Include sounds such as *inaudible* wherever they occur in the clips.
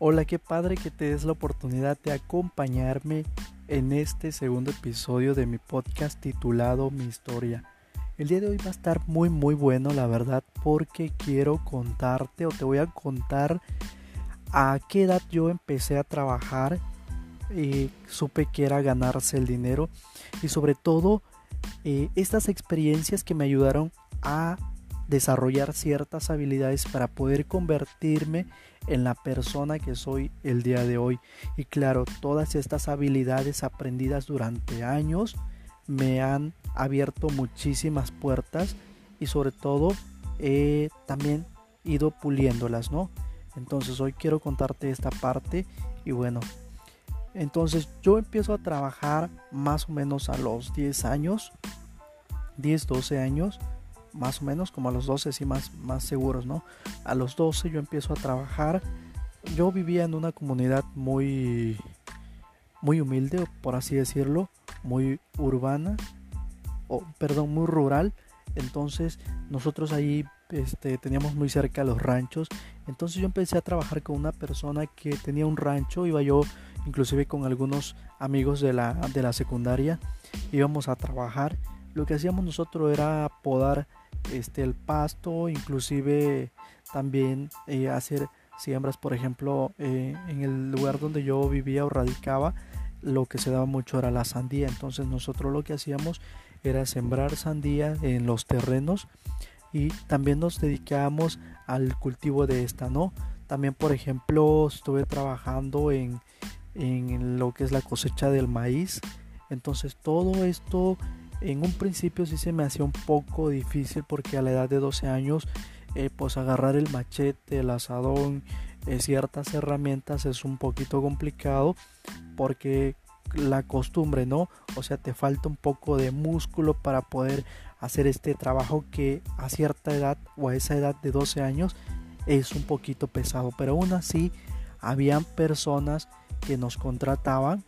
Hola, qué padre que te des la oportunidad de acompañarme en este segundo episodio de mi podcast titulado Mi historia. El día de hoy va a estar muy muy bueno, la verdad, porque quiero contarte o te voy a contar a qué edad yo empecé a trabajar y supe que era ganarse el dinero y sobre todo eh, estas experiencias que me ayudaron a desarrollar ciertas habilidades para poder convertirme en la persona que soy el día de hoy. Y claro, todas estas habilidades aprendidas durante años me han abierto muchísimas puertas y sobre todo he también ido puliéndolas, ¿no? Entonces hoy quiero contarte esta parte y bueno, entonces yo empiezo a trabajar más o menos a los 10 años, 10, 12 años más o menos como a los 12, sí, más, más seguros, ¿no? A los 12 yo empiezo a trabajar. Yo vivía en una comunidad muy, muy humilde, por así decirlo, muy urbana, o perdón, muy rural. Entonces nosotros ahí este, teníamos muy cerca los ranchos. Entonces yo empecé a trabajar con una persona que tenía un rancho. Iba yo inclusive con algunos amigos de la, de la secundaria. Íbamos a trabajar. Lo que hacíamos nosotros era podar este, el pasto, inclusive también eh, hacer siembras, por ejemplo, eh, en el lugar donde yo vivía o radicaba, lo que se daba mucho era la sandía. Entonces nosotros lo que hacíamos era sembrar sandía en los terrenos y también nos dedicábamos al cultivo de esta, ¿no? También, por ejemplo, estuve trabajando en, en lo que es la cosecha del maíz. Entonces todo esto en un principio sí se me hacía un poco difícil porque a la edad de 12 años eh, pues agarrar el machete, el asadón, eh, ciertas herramientas es un poquito complicado porque la costumbre, ¿no? O sea, te falta un poco de músculo para poder hacer este trabajo que a cierta edad o a esa edad de 12 años es un poquito pesado, pero aún así habían personas que nos contrataban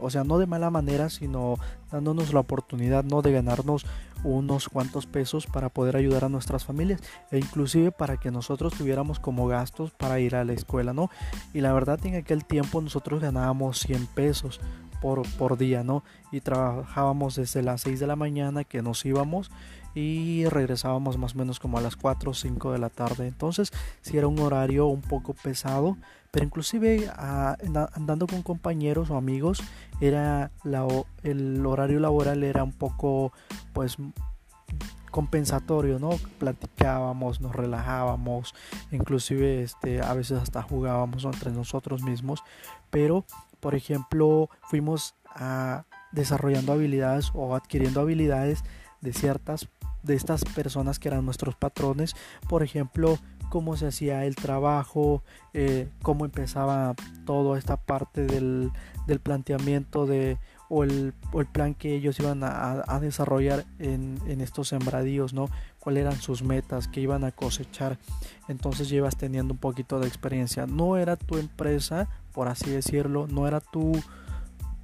o sea, no de mala manera, sino dándonos la oportunidad no de ganarnos unos cuantos pesos para poder ayudar a nuestras familias e inclusive para que nosotros tuviéramos como gastos para ir a la escuela, ¿no? Y la verdad en aquel tiempo nosotros ganábamos 100 pesos por, por día, ¿no? Y trabajábamos desde las 6 de la mañana que nos íbamos y regresábamos más o menos como a las 4 o 5 de la tarde. Entonces, si era un horario un poco pesado, pero inclusive andando con compañeros o amigos, era el horario laboral era un poco pues compensatorio, ¿no? Platicábamos, nos relajábamos, inclusive este, a veces hasta jugábamos entre nosotros mismos, pero por ejemplo fuimos a desarrollando habilidades o adquiriendo habilidades de ciertas de estas personas que eran nuestros patrones, por ejemplo, cómo se hacía el trabajo, eh, cómo empezaba toda esta parte del, planteamiento de, o el, plan que ellos iban a, desarrollar en, en, estos sembradíos, ¿no? Cuáles eran sus metas, que iban a cosechar. Entonces llevas teniendo un poquito de experiencia. No era tu empresa, por así decirlo, no era tu,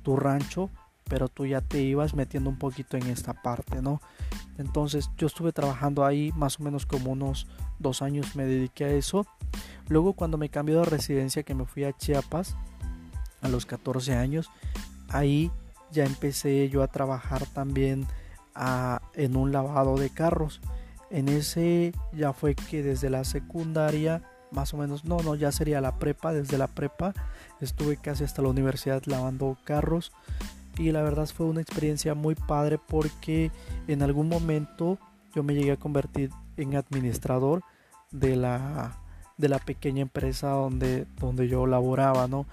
tu rancho, pero tú ya te ibas metiendo un poquito en esta parte, ¿no? Entonces yo estuve trabajando ahí más o menos como unos dos años me dediqué a eso. Luego cuando me cambió de residencia que me fui a Chiapas a los 14 años, ahí ya empecé yo a trabajar también en un lavado de carros. En ese ya fue que desde la secundaria, más o menos, no, no, ya sería la prepa, desde la prepa estuve casi hasta la universidad lavando carros y la verdad fue una experiencia muy padre porque en algún momento yo me llegué a convertir en administrador de la, de la pequeña empresa donde, donde yo laboraba, ¿no?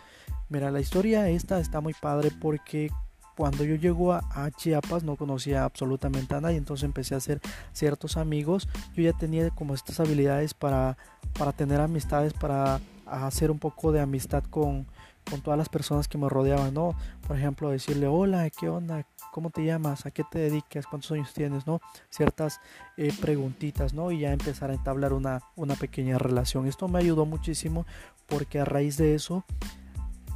Mira, la historia esta está muy padre porque cuando yo llego a, Chiapas no conocía absolutamente a nadie, entonces empecé a hacer ciertos amigos. Yo ya tenía como estas habilidades para, para tener amistades, para hacer un poco de amistad con, con todas las personas que me rodeaban, ¿no? Por ejemplo, decirle, hola, ¿qué onda? ¿Cómo te llamas? ¿A qué te dedicas? ¿Cuántos años tienes? ¿No? Ciertas eh, preguntitas, ¿no? Y ya empezar a entablar una, una pequeña relación. Esto me ayudó muchísimo porque a raíz de eso,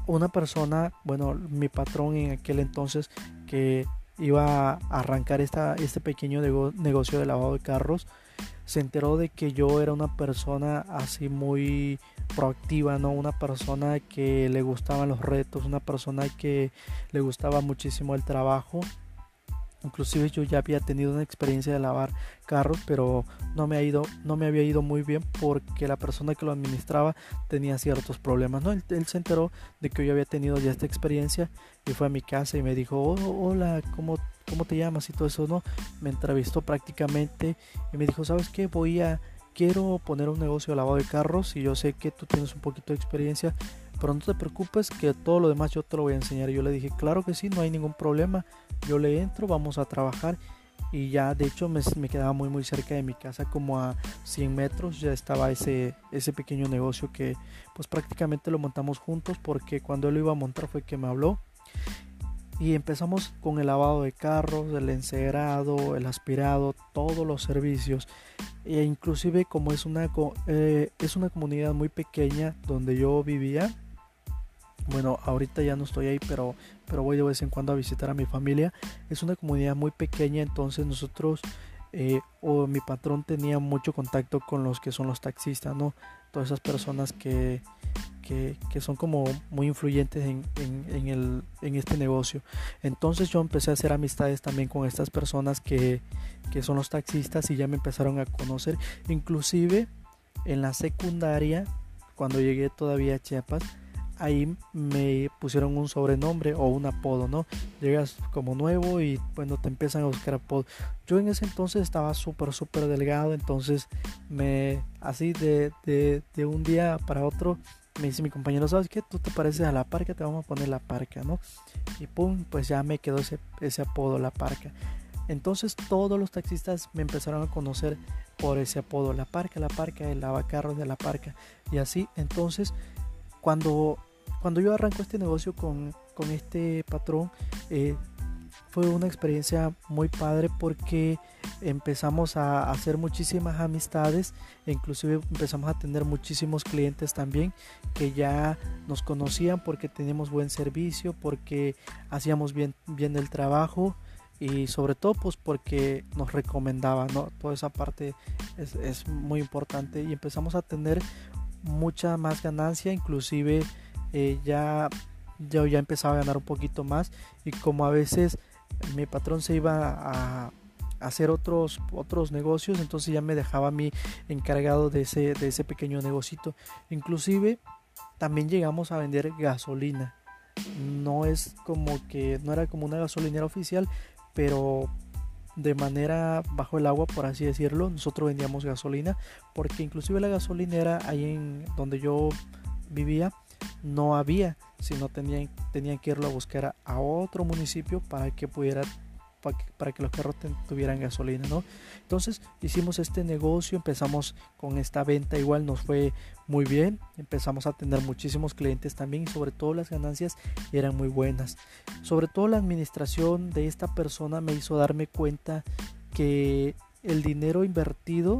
una persona, bueno, mi patrón en aquel entonces que iba a arrancar esta, este pequeño negocio de lavado de carros, se enteró de que yo era una persona así muy proactiva, ¿no? Una persona que le gustaban los retos, una persona que le gustaba muchísimo el trabajo. Inclusive yo ya había tenido una experiencia de lavar carros, pero no me ha ido, no me había ido muy bien porque la persona que lo administraba tenía ciertos problemas. ¿no? Él, se enteró de que yo había tenido ya esta experiencia y fue a mi casa y me dijo, oh, hola, ¿cómo, ¿cómo te llamas? y todo eso, ¿no? Me entrevistó prácticamente y me dijo, ¿sabes qué? Voy a quiero poner un negocio de lavado de carros y yo sé que tú tienes un poquito de experiencia, pero no te preocupes que todo lo demás yo te lo voy a enseñar. Y yo le dije, claro que sí, no hay ningún problema, yo le entro, vamos a trabajar. Y ya de hecho me, quedaba muy muy cerca de mi casa, como a 100 metros ya estaba ese, ese pequeño negocio que pues prácticamente lo montamos juntos porque cuando él lo iba a montar fue que me habló y empezamos con el lavado de carros, el encerado, el aspirado, todos los servicios. E inclusive como es una, eh, es una comunidad muy pequeña donde yo vivía, bueno, ahorita ya no estoy ahí, pero, pero voy de vez en cuando a visitar a mi familia. Es una comunidad muy pequeña, entonces nosotros eh, o mi patrón tenía mucho contacto con los que son los taxistas, ¿no? Todas esas personas que, que, son como muy influyentes en, en, el, en, este negocio. Entonces yo empecé a hacer amistades también con estas personas que, que son los taxistas y ya me empezaron a conocer. Inclusive en la secundaria, cuando llegué todavía a Chiapas, ahí me pusieron un sobrenombre o un apodo, ¿no? Llegas como nuevo y bueno, te empiezan a buscar apodo. Yo en ese entonces estaba súper, súper delgado, entonces me, así de, de, de, un día para otro, me dice mi compañero, ¿sabes qué? Tú te pareces a la parca, te vamos a poner la parca, ¿no? Y pum, pues ya me quedó ese, ese apodo, la parca. Entonces todos los taxistas me empezaron a conocer por ese apodo, la parca, la parca, el lavacarros de la parca. Y así, entonces, cuando cuando yo arranco este negocio con, este patrón, eh, fue una experiencia muy padre porque empezamos a hacer muchísimas amistades e inclusive empezamos a tener muchísimos clientes también que ya nos conocían porque teníamos buen servicio, porque hacíamos bien, bien el trabajo y sobre todo pues porque nos recomendaban, ¿no? Toda esa parte es, es muy importante y empezamos a tener mucha más ganancia, inclusive eh, ya yo ya empezaba a ganar un poquito más y como a veces mi patrón se iba a, hacer otros otros negocios entonces ya me dejaba a mí encargado de ese de ese pequeño negocito. Inclusive también llegamos a vender gasolina. No es como que no era como una gasolinera oficial pero de manera bajo el agua por así decirlo nosotros vendíamos gasolina porque inclusive la gasolinera ahí en donde yo vivía no había, sino tenían, tenían que irlo a buscar a, otro municipio para que pudiera para que, los carros tuvieran gasolina, ¿no? Entonces hicimos este negocio, empezamos con esta venta, igual nos fue muy bien, empezamos a tener muchísimos clientes también y sobre todo las ganancias eran muy buenas. Sobre todo la administración de esta persona me hizo darme cuenta que el dinero invertido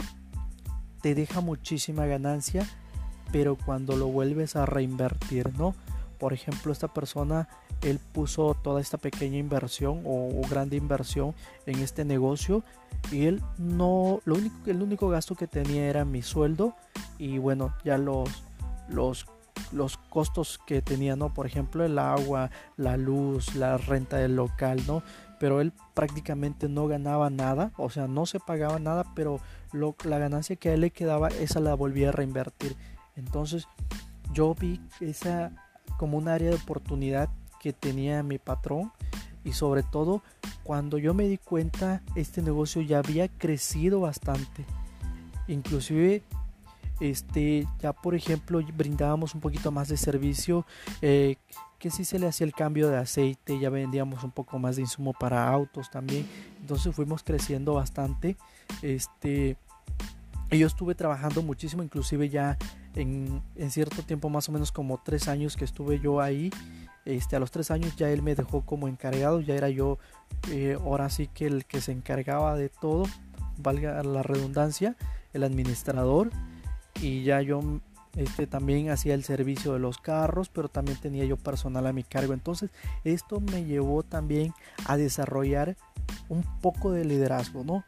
te deja muchísima ganancia pero cuando lo vuelves a reinvertir, ¿no? Por ejemplo, esta persona, él puso toda esta pequeña inversión o, grande inversión en este negocio y él no, lo único, el único gasto que tenía era mi sueldo y bueno, ya los, los, los costos que tenía, ¿no? Por ejemplo, el agua, la luz, la renta del local, ¿no? Pero él prácticamente no ganaba nada, o sea, no se pagaba nada, pero lo, la ganancia que a él le quedaba, esa la volvía a reinvertir entonces yo vi esa como un área de oportunidad que tenía mi patrón y sobre todo cuando yo me di cuenta este negocio ya había crecido bastante. Inclusive este ya por ejemplo brindábamos un poquito más de servicio eh, que si se le hacía el cambio de aceite ya vendíamos un poco más de insumo para autos también entonces fuimos creciendo bastante este yo estuve trabajando muchísimo inclusive ya en, cierto tiempo, más o menos como tres años que estuve yo ahí, este, a los tres años ya él me dejó como encargado, ya era yo eh, ahora sí que el que se encargaba de todo, valga la redundancia, el administrador, y ya yo este, también hacía el servicio de los carros, pero también tenía yo personal a mi cargo. Entonces esto me llevó también a desarrollar un poco de liderazgo, ¿no?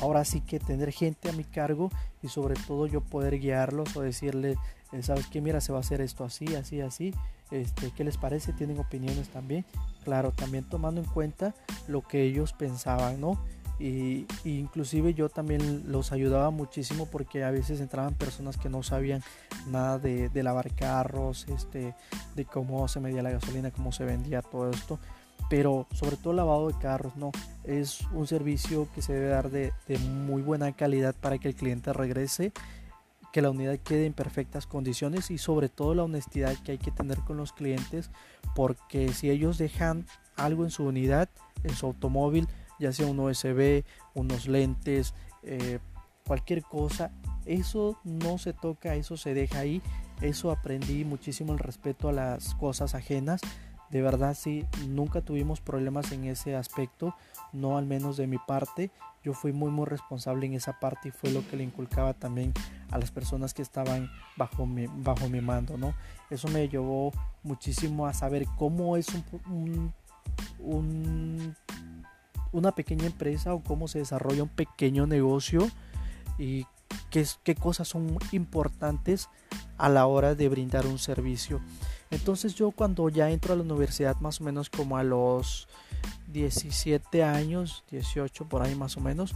Ahora sí que tener gente a mi cargo y sobre todo yo poder guiarlos o decirle, eh, sabes que mira, se va a hacer esto así, así, así, este, ¿qué les parece? ¿Tienen opiniones también? Claro, también tomando en cuenta lo que ellos pensaban, ¿no? Y, inclusive yo también los ayudaba muchísimo porque a veces entraban personas que no sabían nada de, de, lavar carros, este, de cómo se medía la gasolina, cómo se vendía todo esto. Pero sobre todo lavado de carros, no. Es un servicio que se debe dar de, de muy buena calidad para que el cliente regrese que la unidad quede en perfectas condiciones y sobre todo la honestidad que hay que tener con los clientes porque si ellos dejan algo en su unidad, en su automóvil, ya sea un USB, unos lentes, eh, cualquier cosa, eso no se toca, eso se deja ahí. Eso aprendí muchísimo el respeto a las cosas ajenas. De verdad sí, nunca tuvimos problemas en ese aspecto, no al menos de mi parte. Yo fui muy muy responsable en esa parte y fue lo que le inculcaba también a las personas que estaban bajo mi, bajo mi mando, ¿no? Eso me llevó muchísimo a saber cómo es un, un una pequeña empresa o cómo se desarrolla un pequeño negocio y qué, qué cosas son importantes a la hora de brindar un servicio. Entonces yo cuando ya entro a la universidad más o menos como a los 17 años, 18 por ahí más o menos,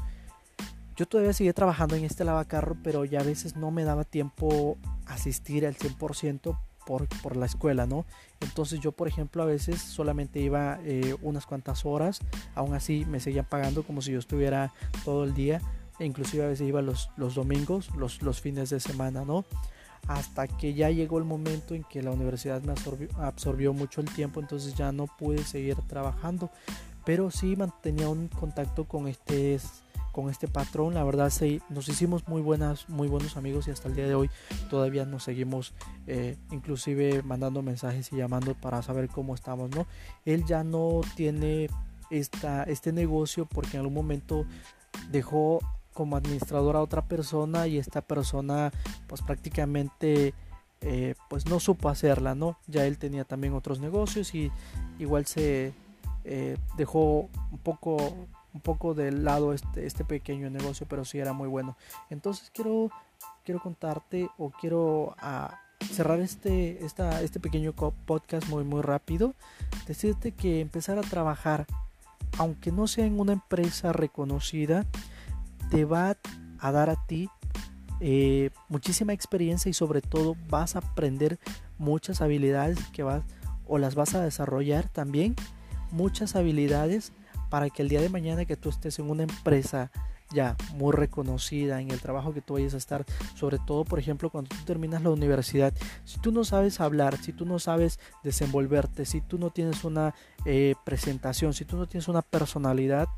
yo todavía seguía trabajando en este lavacarro, pero ya a veces no me daba tiempo asistir al 100% por, por, la escuela, ¿no? Entonces yo, por ejemplo, a veces solamente iba eh, unas cuantas horas, aún así me seguían pagando como si yo estuviera todo el día, e inclusive a veces iba los, los domingos, los, los fines de semana, ¿no? Hasta que ya llegó el momento en que la universidad me absorbió, absorbió mucho el tiempo, entonces ya no pude seguir trabajando, pero sí mantenía un contacto con este con este patrón. La verdad sí, nos hicimos muy buenas, muy buenos amigos y hasta el día de hoy todavía nos seguimos eh, inclusive mandando mensajes y llamando para saber cómo estamos, ¿no? Él ya no tiene esta, este negocio porque en algún momento dejó como administrador a otra persona y esta persona pues prácticamente eh, pues no supo hacerla, ¿no? Ya él tenía también otros negocios y igual se eh, dejó un poco un poco de lado este, este pequeño negocio, pero sí era muy bueno. Entonces quiero, quiero contarte o quiero ah, cerrar este, esta, este pequeño podcast muy, muy rápido. Decirte que empezar a trabajar, aunque no sea en una empresa reconocida, te va a dar a ti eh, muchísima experiencia y sobre todo vas a aprender muchas habilidades que vas o las vas a desarrollar también muchas habilidades para que el día de mañana que tú estés en una empresa ya muy reconocida en el trabajo que tú vayas a estar, sobre todo por ejemplo cuando tú terminas la universidad, si tú no sabes hablar, si tú no sabes desenvolverte, si tú no tienes una eh, presentación, si tú no tienes una personalidad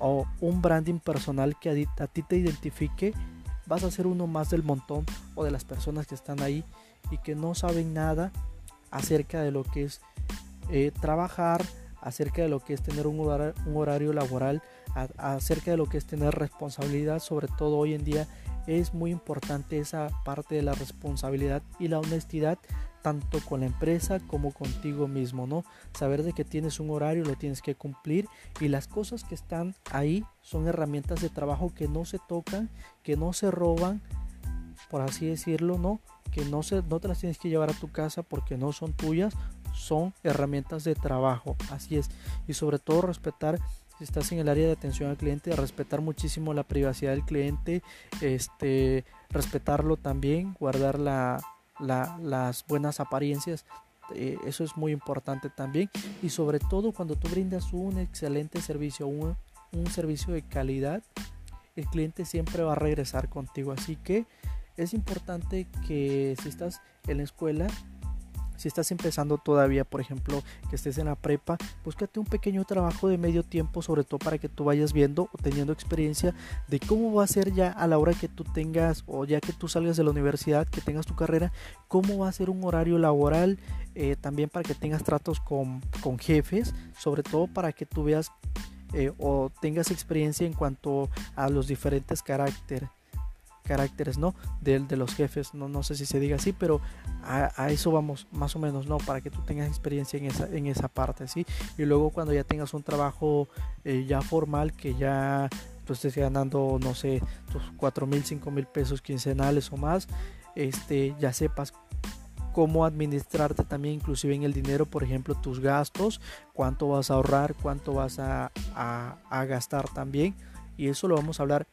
o un branding personal que a, ti te identifique, vas a ser uno más del montón o de las personas que están ahí y que no saben nada acerca de lo que es eh, trabajar, acerca de lo que es tener un horario, laboral, acerca de lo que es tener responsabilidad, sobre todo hoy en día es muy importante esa parte de la responsabilidad y la honestidad tanto con la empresa como contigo mismo, ¿no? Saber de que tienes un horario, lo tienes que cumplir y las cosas que están ahí son herramientas de trabajo que no se tocan, que no se roban, por así decirlo, ¿no? Que no, se, no te las tienes que llevar a tu casa porque no son tuyas, son herramientas de trabajo, así es. Y sobre todo respetar, si estás en el área de atención al cliente, respetar muchísimo la privacidad del cliente, este, respetarlo también, guardar la, las buenas apariencias. Eh, eso es muy importante también. Y sobre todo cuando tú brindas un excelente servicio, un, un servicio de calidad, el cliente siempre va a regresar contigo. Así que es importante que si estás en la escuela si estás empezando todavía, por ejemplo, que estés en la prepa, búscate un pequeño trabajo de medio tiempo, sobre todo para que tú vayas viendo o teniendo experiencia de cómo va a ser ya a la hora que tú tengas o ya que tú salgas de la universidad, que tengas tu carrera, cómo va a ser un horario laboral, eh, también para que tengas tratos con, con jefes, sobre todo para que tú veas eh, o tengas experiencia en cuanto a los diferentes caracteres caracteres, ¿no? De, de los jefes, no, no sé si se diga así, pero a, eso vamos más o menos, ¿no? Para que tú tengas experiencia en esa, en esa parte, ¿sí? Y luego cuando ya tengas un trabajo eh, ya formal, que ya tú estés ganando, no sé, tus 4 mil, 5 mil pesos quincenales o más, este, ya sepas cómo administrarte también inclusive en el dinero, por ejemplo, tus gastos, cuánto vas a ahorrar, cuánto vas a, a gastar también. Y eso lo vamos a hablar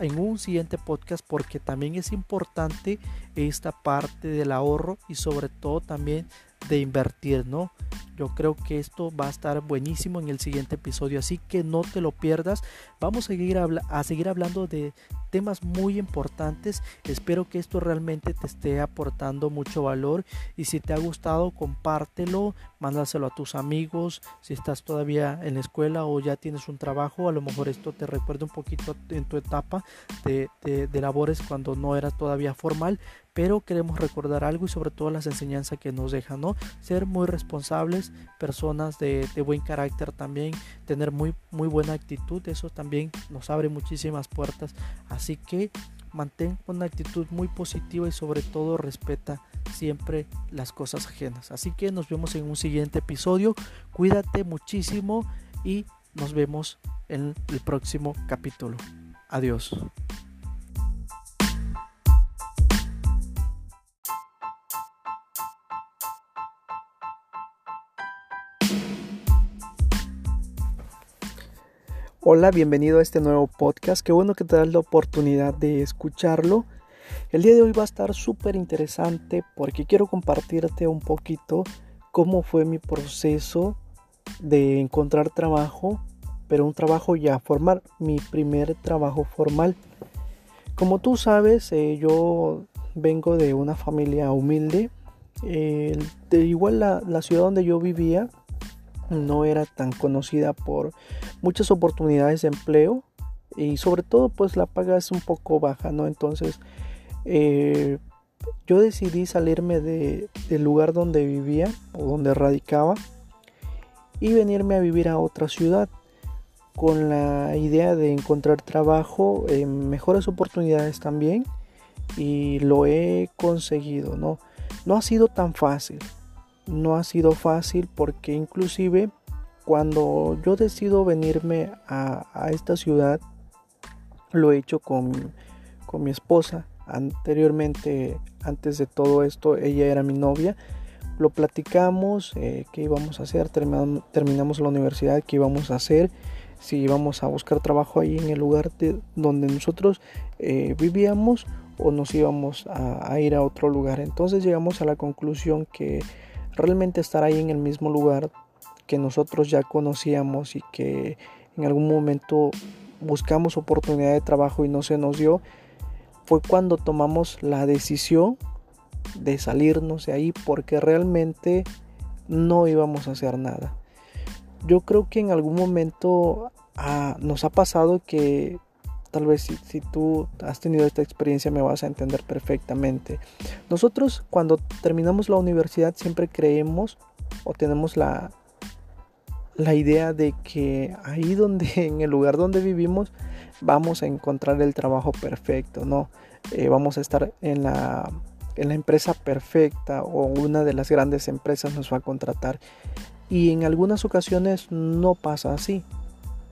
en un siguiente podcast porque también es importante esta parte del ahorro y sobre todo también de invertir, ¿no? Yo creo que esto va a estar buenísimo en el siguiente episodio, así que no te lo pierdas. Vamos a seguir, a seguir hablando de temas muy importantes. Espero que esto realmente te esté aportando mucho valor y si te ha gustado, compártelo, mándaselo a tus amigos. Si estás todavía en la escuela o ya tienes un trabajo, a lo mejor esto te recuerda un poquito en tu etapa de, labores cuando no era todavía formal, pero queremos recordar algo y sobre todo las enseñanzas que nos dejan, ¿no? Ser muy responsables, personas de, buen carácter también, tener muy, muy buena actitud, eso también nos abre muchísimas puertas, así que mantén una actitud muy positiva y sobre todo respeta siempre las cosas ajenas. Así que nos vemos en un siguiente episodio, cuídate muchísimo y nos vemos en el próximo capítulo. Adiós. Hola, bienvenido a este nuevo podcast. Qué bueno que te das la oportunidad de escucharlo. El día de hoy va a estar súper interesante porque quiero compartirte un poquito cómo fue mi proceso de encontrar trabajo, pero un trabajo ya formal, mi primer trabajo formal. Como tú sabes, eh, yo vengo de una familia humilde. de igual la ciudad donde yo vivía no era tan conocida por muchas oportunidades de empleo y sobre todo pues la paga es un poco baja, ¿no? Entonces eh, yo decidí salirme de, del lugar donde vivía o donde radicaba y venirme a vivir a otra ciudad con la idea de encontrar trabajo, en mejores oportunidades también y lo he conseguido, ¿no? No ha sido tan fácil, no ha sido fácil porque inclusive cuando yo decido venirme a, esta ciudad, lo he hecho con, mi esposa. Anteriormente, antes de todo esto, ella era mi novia. Lo platicamos, eh, qué íbamos a hacer, terminamos, la universidad, qué íbamos a hacer, si íbamos a buscar trabajo ahí en el lugar donde nosotros eh, vivíamos o nos íbamos a ir a otro lugar. Entonces llegamos a la conclusión que realmente estar ahí en el mismo lugar que nosotros ya conocíamos y que en algún momento buscamos oportunidad de trabajo y no se nos dio, fue cuando tomamos la decisión de salirnos de ahí porque realmente no íbamos a hacer nada. Yo creo que en algún momento ah, nos ha pasado que tal vez si, tú has tenido esta experiencia me vas a entender perfectamente. Nosotros cuando terminamos la universidad siempre creemos o tenemos la, la idea de que ahí *laughs* donde, en el lugar donde vivimos, vamos a encontrar el trabajo perfecto, ¿no? Eh, vamos a estar en la, en la empresa perfecta o una de las grandes empresas nos va a contratar. Y en algunas ocasiones no pasa así.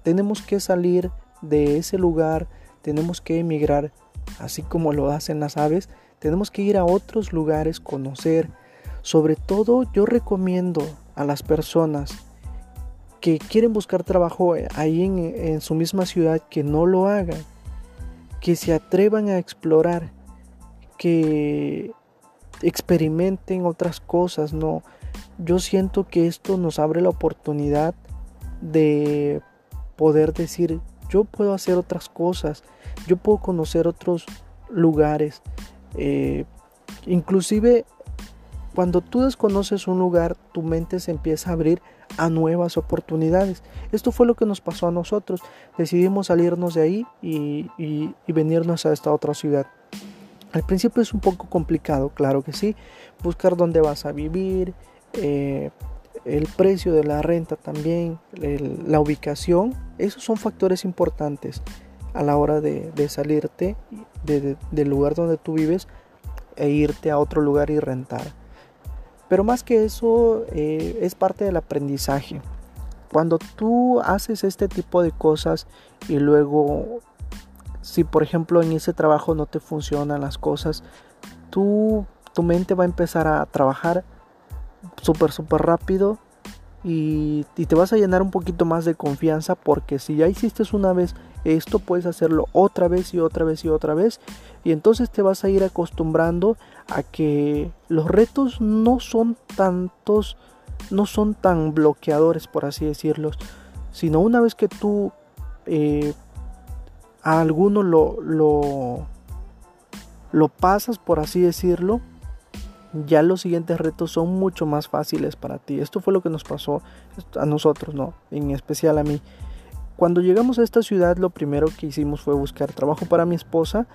Tenemos que salir de ese lugar, tenemos que emigrar, así como lo hacen las aves, tenemos que ir a otros lugares, conocer. Sobre todo yo recomiendo a las personas que quieren buscar trabajo ahí en, en su misma ciudad que no lo hagan, que se atrevan a explorar, que experimenten otras cosas, no. Yo siento que esto nos abre la oportunidad de poder decir, yo puedo hacer otras cosas, yo puedo conocer otros lugares. Eh, inclusive cuando tú desconoces un lugar, tu mente se empieza a abrir a nuevas oportunidades. Esto fue lo que nos pasó a nosotros. Decidimos salirnos de ahí y, venirnos a esta otra ciudad. Al principio es un poco complicado, claro que sí. Buscar dónde vas a vivir, eh, el precio de la renta también, la ubicación, esos son factores importantes a la hora de, salirte del lugar donde tú vives e irte a otro lugar y rentar. Pero más que eso, eh, es parte del aprendizaje. cuando tú haces este tipo de cosas y luego si por ejemplo en ese trabajo no te funcionan las cosas, tu mente va a empezar a trabajar súper, súper rápido y, y, te vas a llenar un poquito más de confianza porque si ya hiciste una vez esto, puedes hacerlo otra vez y otra vez y otra vez. Y entonces te vas a ir acostumbrando a que los retos no son tantos, no son tan bloqueadores por así decirlo, sino una vez que tú eh, a alguno lo, lo, lo pasas, por así decirlo, ya los siguientes retos son mucho más fáciles para ti. Esto fue lo que nos pasó a nosotros, ¿no? En especial a mí. Cuando llegamos a esta ciudad, lo primero que hicimos fue buscar trabajo para mi esposa,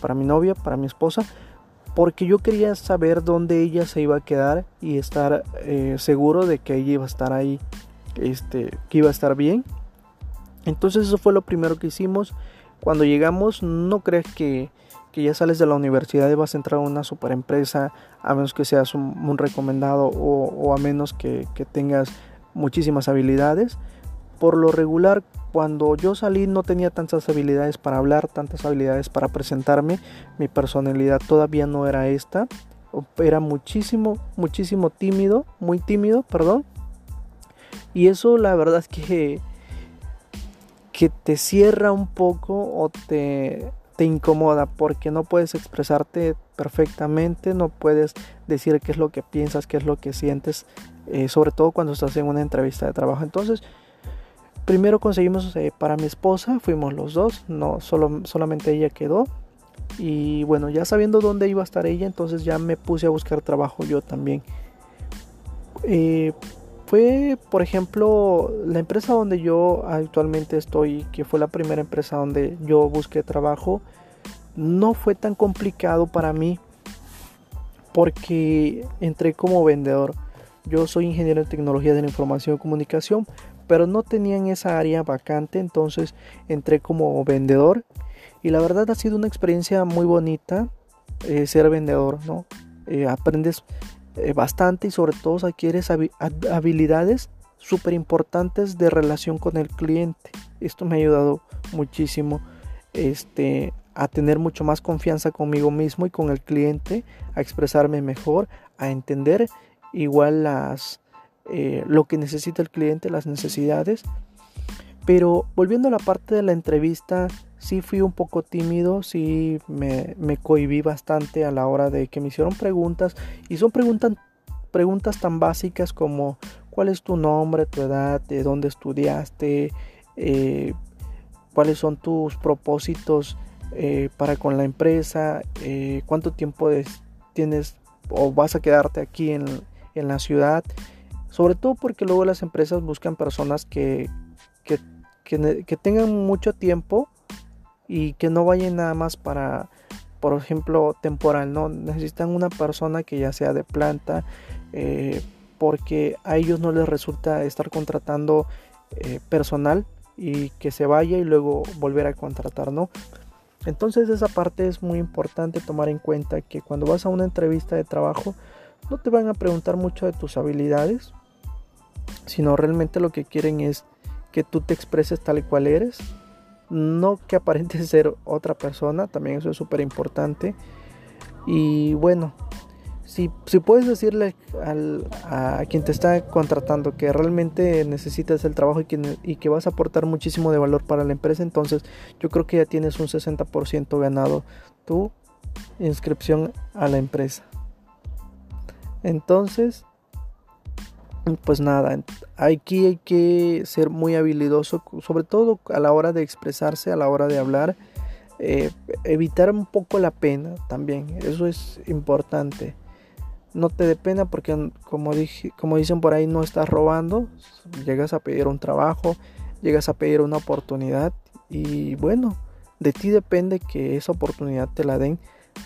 para mi novia, para mi esposa, porque yo quería saber dónde ella se iba a quedar y estar eh, seguro de que ella iba a estar ahí, este, que iba a estar bien. Entonces eso fue lo primero que hicimos. Cuando llegamos, no crees que, ya sales de la universidad y vas a entrar a una super empresa, a menos que seas un, recomendado o, a menos que, tengas muchísimas habilidades. Por lo regular, cuando yo salí no tenía tantas habilidades para hablar, tantas habilidades para presentarme. Mi personalidad todavía no era esta. Era muchísimo, muchísimo tímido, muy tímido, perdón. Y eso la verdad es que que te cierra un poco o te, te incomoda porque no puedes expresarte perfectamente, no puedes decir qué es lo que piensas, qué es lo que sientes, eh, sobre todo cuando estás en una entrevista de trabajo. Entonces, primero conseguimos eh, para mi esposa, fuimos los dos, no solo, solamente ella quedó. Y bueno, ya sabiendo dónde iba a estar ella, entonces ya me puse a buscar trabajo yo también. Eh, fue, por ejemplo, la empresa donde yo actualmente estoy, que fue la primera empresa donde yo busqué trabajo, no fue tan complicado para mí porque entré como vendedor. Yo soy ingeniero en tecnología de la información y comunicación, pero no tenía en esa área vacante, entonces entré como vendedor y la verdad ha sido una experiencia muy bonita eh, ser vendedor, ¿no? Eh, aprendes eh, bastante y sobre todo adquieres habilidades súper importantes de relación con el cliente. Esto me ha ayudado muchísimo este, a tener mucho más confianza conmigo mismo y con el cliente, a expresarme mejor, a entender igual las, eh, lo que necesita el cliente, las necesidades. Pero volviendo a la parte de la entrevista, sí fui un poco tímido, sí me, cohibí bastante a la hora de que me hicieron preguntas y son preguntas, preguntas tan básicas como cuál es tu nombre, tu edad, de dónde estudiaste, eh, cuáles son tus propósitos eh, para con la empresa, eh, cuánto tiempo tienes o vas a quedarte aquí en, en, la ciudad. Sobre todo porque luego las empresas buscan personas que, que, que tengan mucho tiempo y que no vayan nada más para, por ejemplo, temporal, no necesitan una persona que ya sea de planta, eh, porque a ellos no les resulta estar contratando eh, personal y que se vaya y luego volver a contratar, ¿no? Entonces esa parte es muy importante tomar en cuenta que cuando vas a una entrevista de trabajo no te van a preguntar mucho de tus habilidades, sino realmente lo que quieren es que tú te expreses tal y cual eres no que aparente *laughs* ser otra persona, también eso es súper importante. Y bueno, si, si puedes decirle a quien te está contratando que realmente necesitas el trabajo y que, y que vas a aportar muchísimo de valor para la empresa, entonces yo creo que ya tienes un 60% ganado tu inscripción a la empresa. Entonces, pues nada, aquí hay que ser muy habilidoso, sobre todo a la hora de expresarse, a la hora de hablar, eh, evitar un poco la pena también, eso es importante. No te dé pena porque como, como dicen por ahí no estás robando, llegas a pedir un trabajo, llegas a pedir una oportunidad y bueno, de ti depende que esa oportunidad te la den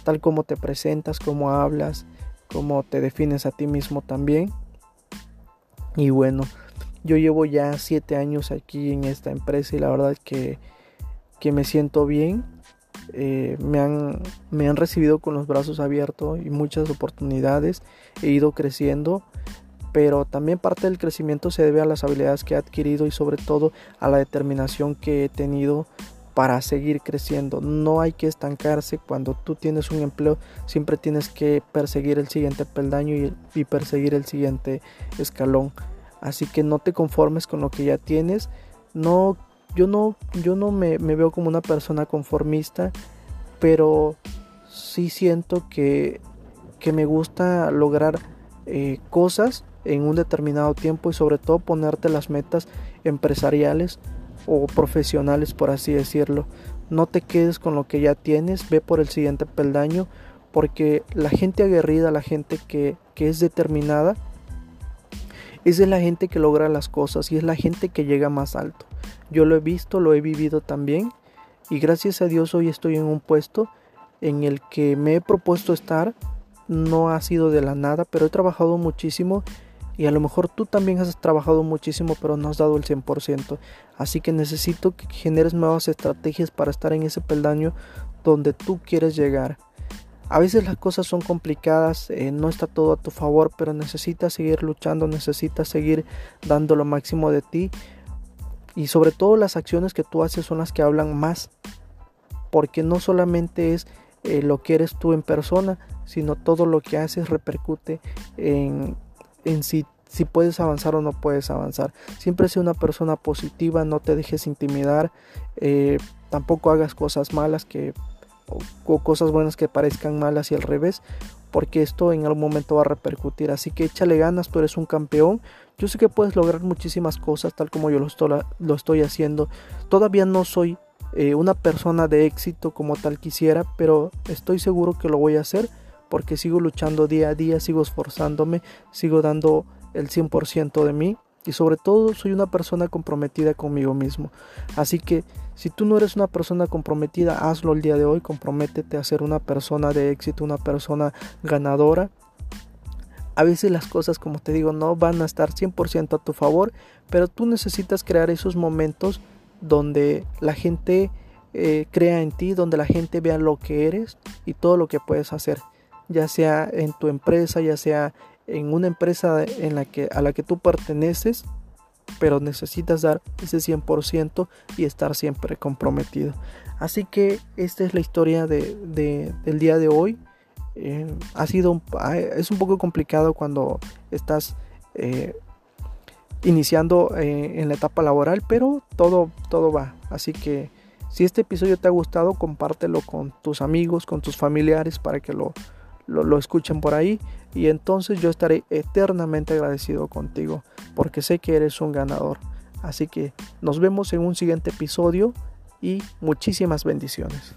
tal como te presentas, como hablas, como te defines a ti mismo también y bueno, yo llevo ya siete años aquí en esta empresa y la verdad que, que me siento bien. Eh, me, han, me han recibido con los brazos abiertos y muchas oportunidades. He ido creciendo pero también parte del crecimiento se debe a las habilidades que he adquirido y sobre todo a la determinación que he tenido para seguir creciendo. No hay que estancarse cuando tú tienes un empleo, siempre tienes que perseguir el siguiente peldaño y, perseguir el siguiente escalón. Así que no te conformes con lo que ya tienes. No, yo no, yo no me, veo como una persona conformista, pero sí siento que, que me gusta lograr eh, cosas en un determinado tiempo y sobre todo ponerte las metas empresariales o profesionales por así decirlo. No te quedes con lo que ya tienes, ve por el siguiente peldaño porque la gente aguerrida, la gente que, que es determinada, es la gente que logra las cosas y es la gente que llega más alto. Yo lo he visto, lo he vivido también y gracias a Dios hoy estoy en un puesto en el que me he propuesto estar. No ha sido de la nada, pero he trabajado muchísimo y a lo mejor tú también has trabajado muchísimo pero no has dado el 100%. Así que necesito que generes nuevas estrategias para estar en ese peldaño donde tú quieres llegar. A veces las cosas son complicadas, eh, no está todo a tu favor, pero necesitas seguir luchando, necesitas seguir dando lo máximo de ti. Y sobre todo las acciones que tú haces son las que hablan más. Porque no solamente es eh, lo que eres tú en persona, sino todo lo que haces repercute en, en si, si puedes avanzar o no puedes avanzar. Siempre sé una persona positiva, no te dejes intimidar, eh, tampoco hagas cosas malas que o, cosas buenas que parezcan malas y al revés, porque esto en algún momento va a repercutir. Así que échale ganas, tú eres un campeón. Yo sé que puedes lograr muchísimas cosas tal como yo lo estoy, haciendo. Todavía no soy eh, una persona de éxito como tal quisiera, pero estoy seguro que lo voy a hacer porque sigo luchando día a día, sigo esforzándome, sigo dando el 100% de mí y sobre todo soy una persona comprometida conmigo mismo. Así que si tú no eres una persona comprometida, hazlo el día de hoy, comprométete a ser una persona de éxito, una persona ganadora. A veces las cosas, como te digo, no van a estar 100% a tu favor, pero tú necesitas crear esos momentos donde la gente eh, crea en ti, donde la gente vea lo que eres y todo lo que puedes hacer ya sea en tu empresa, ya sea en una empresa en la que, a la que tú perteneces, pero necesitas dar ese 100% y estar siempre comprometido. Así que esta es la historia de, del día de hoy. Eh, ha sido es un poco complicado cuando estás eh, iniciando eh, en la etapa laboral, pero todo, todo va. Así que si este episodio te ha gustado, compártelo con tus amigos, con tus familiares para que lo, lo, escuchen por ahí y entonces yo estaré eternamente agradecido contigo porque sé que eres un ganador. Así que nos vemos en un siguiente episodio y muchísimas bendiciones.